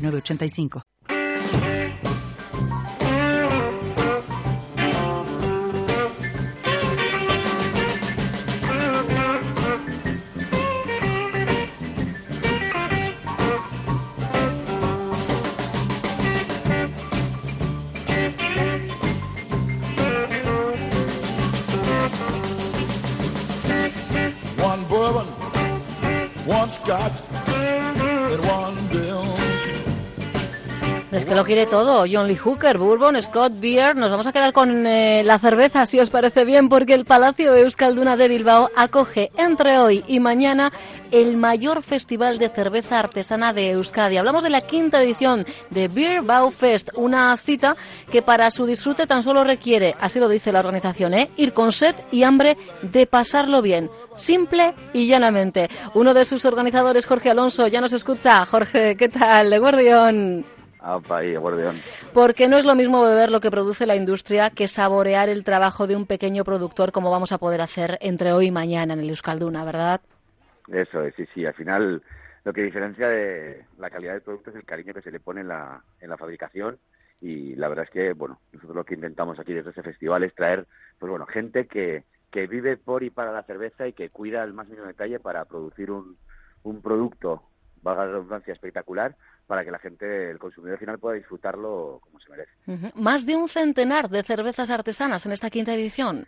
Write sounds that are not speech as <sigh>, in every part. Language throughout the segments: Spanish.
985. Es que lo quiere todo. John Lee Hooker, Bourbon, Scott Beer. Nos vamos a quedar con eh, la cerveza, si os parece bien, porque el Palacio Euskalduna de Bilbao acoge entre hoy y mañana el mayor festival de cerveza artesana de Euskadi. Hablamos de la quinta edición de Beer Bow Fest, una cita que para su disfrute tan solo requiere, así lo dice la organización, ¿eh? ir con sed y hambre de pasarlo bien. Simple y llanamente. Uno de sus organizadores, Jorge Alonso, ya nos escucha. Jorge, ¿qué tal? Guardión. Apa, acordeón. Porque no es lo mismo beber lo que produce la industria que saborear el trabajo de un pequeño productor como vamos a poder hacer entre hoy y mañana en el Euskalduna, ¿verdad? Eso es, sí, sí. Al final, lo que diferencia de la calidad del producto es el cariño que se le pone en la, en la fabricación. Y la verdad es que, bueno, nosotros lo que intentamos aquí desde este festival es traer, pues bueno, gente que, que vive por y para la cerveza y que cuida al más mínimo detalle para producir un, un producto, valga la redundancia, espectacular para que la gente, el consumidor final, pueda disfrutarlo como se merece. Más de un centenar de cervezas artesanas en esta quinta edición.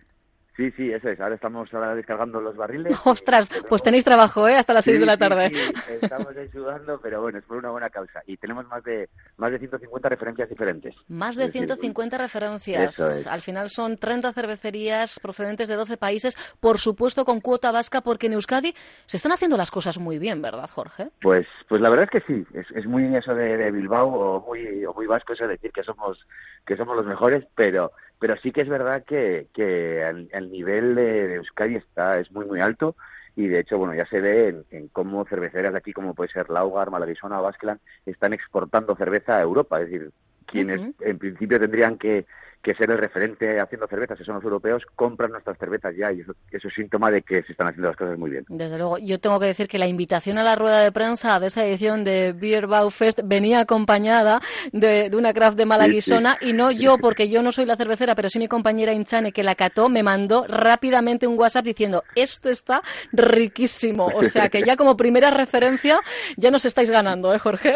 Sí, sí, eso es. Ahora estamos ahora descargando los barriles. <laughs> Ostras, pues tenéis trabajo, ¿eh? Hasta las seis Sí, de la tarde. sí, estamos ahí sudando, pero bueno, es por una buena causa. Y tenemos más de más de 150 referencias diferentes. Más de Es decir, 150 referencias. Eso es. Al final son 30 cervecerías procedentes de 12 países, por supuesto con cuota vasca, porque en Euskadi se están haciendo las cosas muy bien, ¿verdad, Jorge? Pues, pues la verdad es que sí, es, es muy eso de, de Bilbao o muy, o muy vasco eso de decir que somos, que somos los mejores, pero, pero sí que es verdad que, que el, el nivel de, de Euskadi está, es muy muy alto. Y de hecho, bueno, ya se ve en, en cómo cerveceras de aquí, como puede ser Laugar, Malaguisona o Baskeland, están exportando cerveza a Europa, es decir, quienes en principio tendrían que, que ser el referente haciendo cervezas, que son los europeos, compran nuestras cervezas ya y eso, eso es síntoma de que se están haciendo las cosas muy bien. Desde luego, yo tengo que decir que la invitación a la rueda de prensa de esta edición de Beer Bow Fest venía acompañada de, de una craft de Malaguisona y no yo, porque yo no soy la cervecera, pero sí mi compañera Inchane que la cató, me mandó rápidamente un WhatsApp diciendo esto está riquísimo. O sea que ya como primera referencia ya nos estáis ganando, ¿eh, Jorge?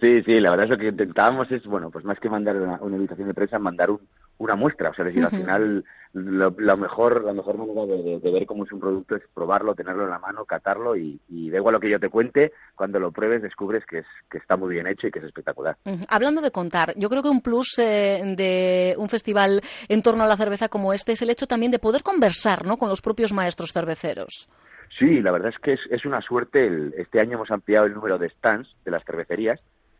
Sí, sí, la verdad es lo que intentábamos es, bueno, pues más que mandar una, una invitación de prensa, mandar un, una muestra. O sea, es decir, Ujú. al final lo, lo mejor, la mejor manera de, de- de ver cómo es un producto es probarlo, tenerlo en la mano, catarlo y, y da igual lo que yo te cuente, cuando lo pruebes descubres que, es, que está muy bien hecho y que es espectacular. Hablando de contar, yo creo que un plus eh, de un festival en torno a la cerveza como este es el hecho también de poder conversar ¿no? con los propios maestros cerveceros. Sí, la verdad es que es, es una suerte. El- este año hemos ampliado el número de stands de las cervecerías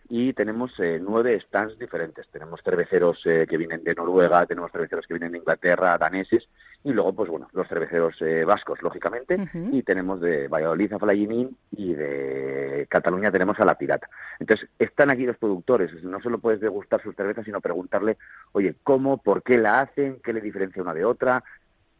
y tenemos eh, nueve stands diferentes. Tenemos cerveceros eh, que vienen de Noruega, tenemos cerveceros que vienen de Inglaterra, daneses y luego, pues bueno, los cerveceros eh, vascos, lógicamente, y tenemos de Valladolid a Flayinin y de Cataluña tenemos a La Pirata. Entonces, están aquí los productores. No solo puedes degustar sus cervezas, sino preguntarle, oye, ¿cómo, por qué la hacen, qué le diferencia una de otra,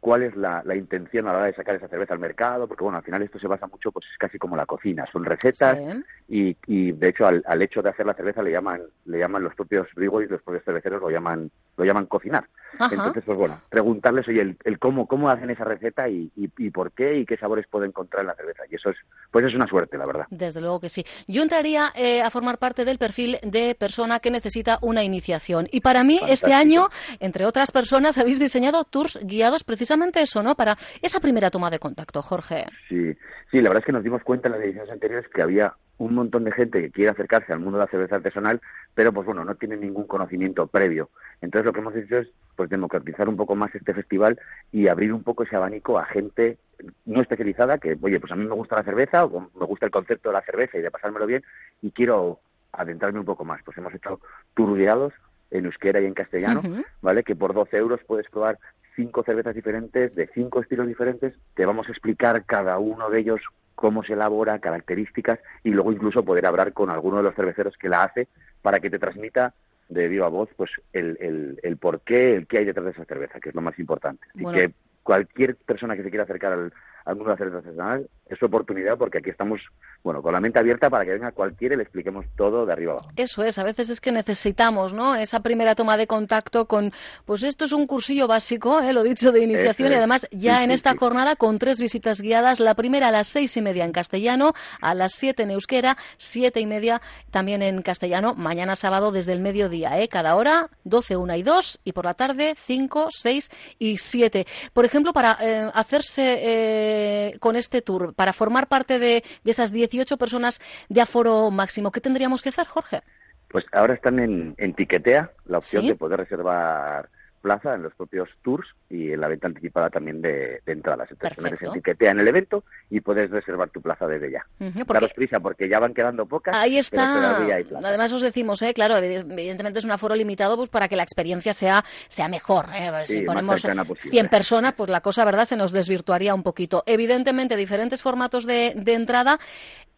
cuál es la, la intención a la hora de sacar esa cerveza al mercado, porque bueno, al final esto se basa mucho, pues es casi como la cocina, son recetas Sí. y, y de hecho al, al hecho de hacer la cerveza le llaman, le llaman los propios breweries, los propios cerveceros lo llaman, lo llaman cocinar. Ajá. Entonces, pues bueno, preguntarles, oye, el, el cómo, cómo hacen esa receta y, y, y por qué y qué sabores puede encontrar en la cerveza. Y eso es, pues es una suerte, la verdad. Desde luego que sí. Yo entraría eh, a formar parte del perfil de persona que necesita una iniciación. Y para mí, este año, entre otras personas, habéis diseñado tours guiados precisamente eso, ¿no? Para esa primera toma de contacto, Jorge. Sí, sí, la verdad es que nos dimos cuenta en las ediciones anteriores que había un montón de gente que quiere acercarse al mundo de la cerveza artesanal, pero pues bueno, no tiene ningún conocimiento previo. Entonces lo que hemos hecho es pues democratizar un poco más este festival y abrir un poco ese abanico a gente no especializada que, oye, pues a mí me gusta la cerveza o me gusta el concepto de la cerveza y de pasármelo bien y quiero adentrarme un poco más. Pues hemos hecho turgueados en euskera y en castellano, ¿vale? Que por 12 euros puedes probar cinco cervezas diferentes, de cinco estilos diferentes, te vamos a explicar cada uno de ellos cómo se elabora, características y luego incluso poder hablar con alguno de los cerveceros que la hace para que te transmita de viva voz pues el, el, el por qué, el qué hay detrás de esa cerveza, que es lo más importante. Y que cualquier persona que se quiera acercar al, de la cerveza artesanal es su oportunidad porque aquí estamos, bueno, con la mente abierta para que venga cualquiera y le expliquemos todo de arriba abajo. Eso es, a veces es que necesitamos, ¿no? Esa primera toma de contacto con, pues esto es un cursillo básico, ¿eh? lo dicho, de iniciación y además ya en esta jornada con tres visitas guiadas, la primera a las seis y media en castellano, a las siete en euskera, siete y media también en castellano, mañana sábado desde el mediodía, ¿eh? Cada hora, doce, una y dos, y por la tarde, cinco, seis y siete. Por ejemplo, para eh, hacerse eh, con este tour, para formar parte de, esas 18 personas de aforo máximo. ¿Qué tendríamos que hacer, Jorge? Pues ahora están en, en Tiquetea la opción de poder reservar plaza en los propios tours y en la venta anticipada también de, entradas. Entonces te metes en el evento y puedes reservar tu plaza desde ya. Daros prisa porque ya van quedando pocas. Ahí está. Además os decimos, ¿eh? claro, evidentemente es un aforo limitado pues para que la experiencia sea, sea mejor. ¿eh? si ponemos 100 personas, pues la cosa, ¿verdad?, se nos desvirtuaría un poquito. Evidentemente, diferentes formatos de, de entrada.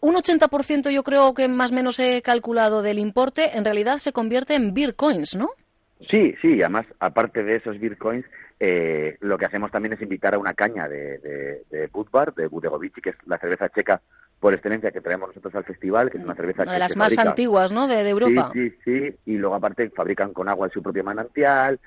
Un 80% yo creo que más o menos he calculado del importe, en realidad se convierte en beer coins, ¿no? Sí, sí, además, aparte de esos bitcoins, eh, lo que hacemos también es invitar a una caña de, de, de Budvar, de Budegovici, que es la cerveza checa por excelencia que traemos nosotros al festival, que es una cerveza una de las más antiguas, ¿no?, de, Europa. Sí, sí, sí, y luego aparte fabrican con agua en su propio manantial,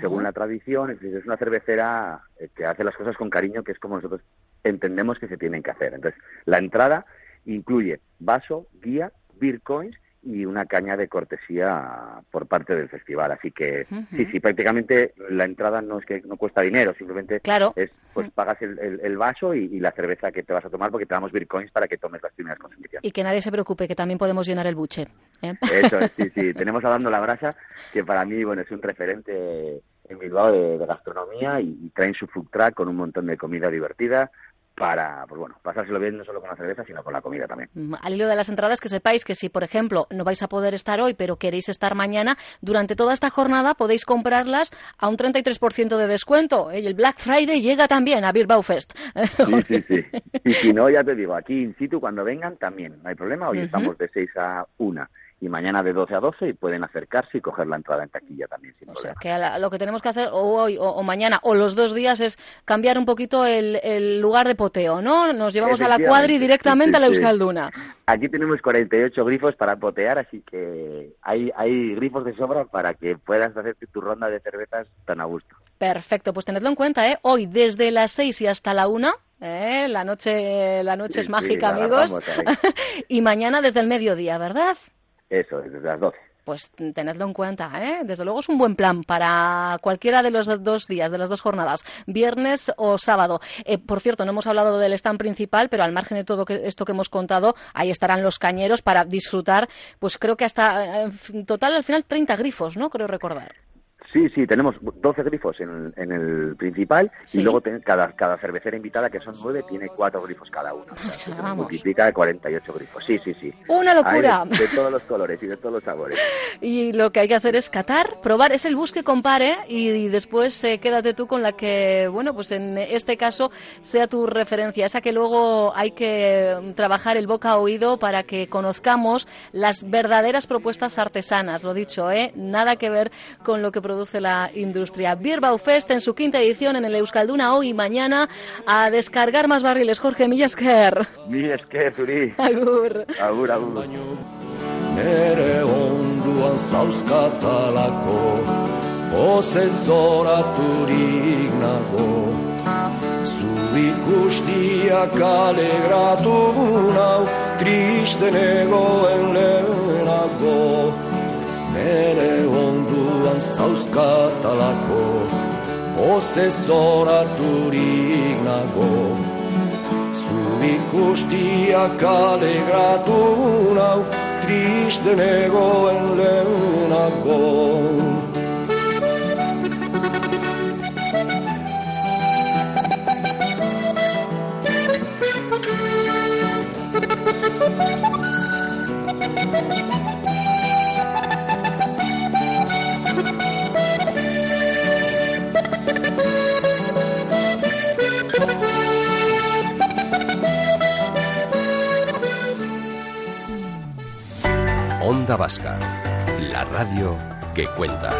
según la tradición, es, es una cervecera eh, que hace las cosas con cariño, que es como nosotros entendemos que se tienen que hacer. Entonces, la entrada incluye vaso, guía, beer coins y una caña de cortesía por parte del festival. Así que sí, sí, prácticamente la entrada no es que no cuesta dinero, simplemente claro. es pues pagas el, el, vaso y, la cerveza que te vas a tomar porque te damos bitcoins para que tomes las primeras consumiciones. Y que nadie se preocupe, que también podemos llenar el buche. ¿eh? Eso es, sí, sí. <laughs> Tenemos a Dando la Brasa, que para mí bueno es un referente en Bilbao de, de gastronomía y, y traen su food truck con un montón de comida divertida para, pues bueno, pasárselo bien no solo con la cerveza, sino con la comida también. Mm, al hilo de las entradas, que sepáis que si, por ejemplo, no vais a poder estar hoy, pero queréis estar mañana, durante toda esta jornada podéis comprarlas a un 33% de descuento. Y el Black Friday llega también a Bilbao Fest. Sí, sí, sí. <laughs> Y si no, ya te digo, aquí in situ, cuando vengan, también, no hay problema. Hoy estamos de 6 a 1 y mañana de 12 a 12 y pueden acercarse y coger la entrada en taquilla también. Sin o sea, que lo que tenemos que hacer o hoy o, mañana o los dos días es cambiar un poquito el, lugar de poteo, ¿no? Nos llevamos a la cuadri directamente a la Euskalduna. Aquí tenemos 48 grifos para potear, así que hay, hay grifos de sobra para que puedas hacer tu ronda de cervezas tan a gusto. Perfecto, pues tenedlo en cuenta, ¿eh? Hoy desde las 6 y hasta la 1 ¿eh? La noche, la noche es mágica, amigos. <laughs> y mañana desde el mediodía, ¿verdad? Eso, desde las 12. Pues tenedlo en cuenta, ¿eh? Desde luego es un buen plan para cualquiera de los dos días, de las dos jornadas, viernes o sábado. Eh, por cierto, no hemos hablado del stand principal, pero al margen de todo esto que hemos contado, ahí estarán los cañeros para disfrutar, pues creo que hasta, en total, al final, 30 grifos, ¿no? Creo recordar. Sí, sí, tenemos 12 grifos en, en el principal y luego cada, cada cervecera invitada, que son nueve, tiene cuatro grifos cada uno. O sea, multiplica de 48 grifos. Sí, sí, sí. ¡Una locura! de, todos los colores y de todos los sabores. <laughs> Y lo que hay que hacer es catar, probar, es el bus que compare y, después eh, quédate tú con la que, bueno, pues en este caso sea tu referencia, esa que luego hay que mm, trabajar el boca a oído para que conozcamos las verdaderas propuestas artesanas, lo dicho, ¿eh? Nada que ver con lo que produce la industria. Birbau Fest en su quinta edición en el Euskalduna hoy y mañana a descargar más barriles. Jorge Millasker. Millasker, Zuri. Agur. Agur, agur. Nere onduan zauzkatalako Oze zoraturik nago Zu ikustiak alegratu nau Triste negoen lehenago Nere onduan buruan zauzkatalako Oze zoraturik nago. Zurik ustiak alegratu nau Tristen egoen lehunako Zurik radio que cuenta.